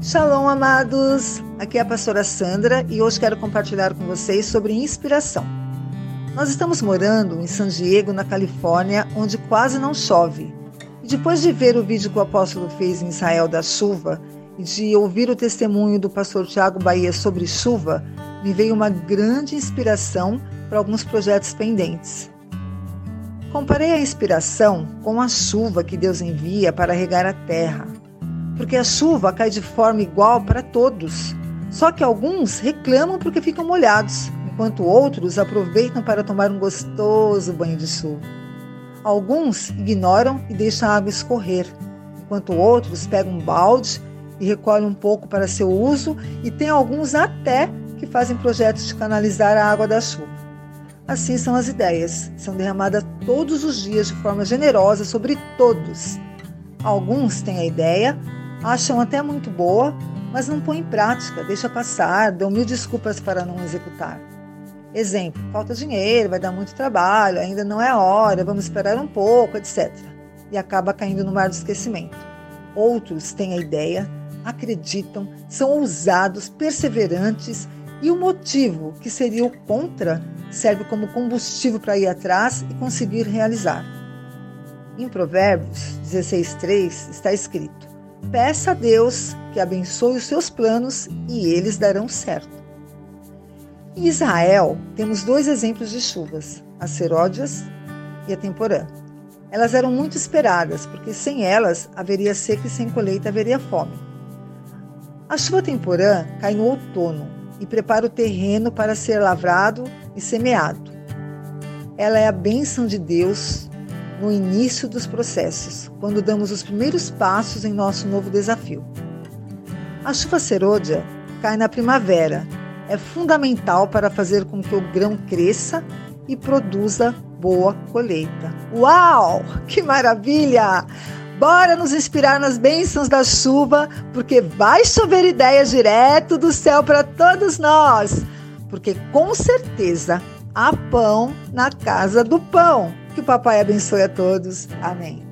Shalom, amados! Aqui é a pastora Sandra e hoje quero compartilhar com vocês sobre inspiração. Nós estamos morando em San Diego, na Califórnia, onde quase não chove. E depois de ver o vídeo que o apóstolo fez em Israel da chuva e de ouvir o testemunho do pastor Tiago Bahia sobre chuva, me veio uma grande inspiração para alguns projetos pendentes. Comparei a inspiração com a chuva que Deus envia para regar a terra porque a chuva cai de forma igual para todos. Só que alguns reclamam porque ficam molhados, enquanto outros aproveitam para tomar um gostoso banho de chuva. Alguns ignoram e deixam a água escorrer, enquanto outros pegam um balde e recolhem um pouco para seu uso, e tem alguns até que fazem projetos de canalizar a água da chuva. Assim são as ideias, são derramadas todos os dias de forma generosa sobre todos. Alguns têm a ideia, acham até muito boa, mas não põem em prática, deixa passar, dão mil desculpas para não executar. Exemplo: falta dinheiro, vai dar muito trabalho, ainda não é hora, vamos esperar um pouco, etc. E acaba caindo no mar do esquecimento. Outros têm a ideia, acreditam, são ousados, perseverantes e o motivo, que seria o contra, serve como combustível para ir atrás e conseguir realizar. Em Provérbios 16,3 está escrito: Peça a Deus que abençoe os seus planos e eles darão certo. Em Israel, temos dois exemplos de chuvas, as seródias e a temporã. Elas eram muito esperadas, porque sem elas haveria seca e sem colheita haveria fome. A chuva temporã cai no outono e prepara o terreno para ser lavrado e semeado. Ela é a bênção de Deus no início dos processos, quando damos os primeiros passos em nosso novo desafio. A chuva serôdia cai na primavera. É fundamental para fazer com que o grão cresça e produza boa colheita. Uau! Que maravilha! Bora nos inspirar nas bênçãos da chuva, porque vai chover ideias direto do céu para todos nós. Porque com certeza há pão na casa do pão. Que o papai abençoe a todos. Amém.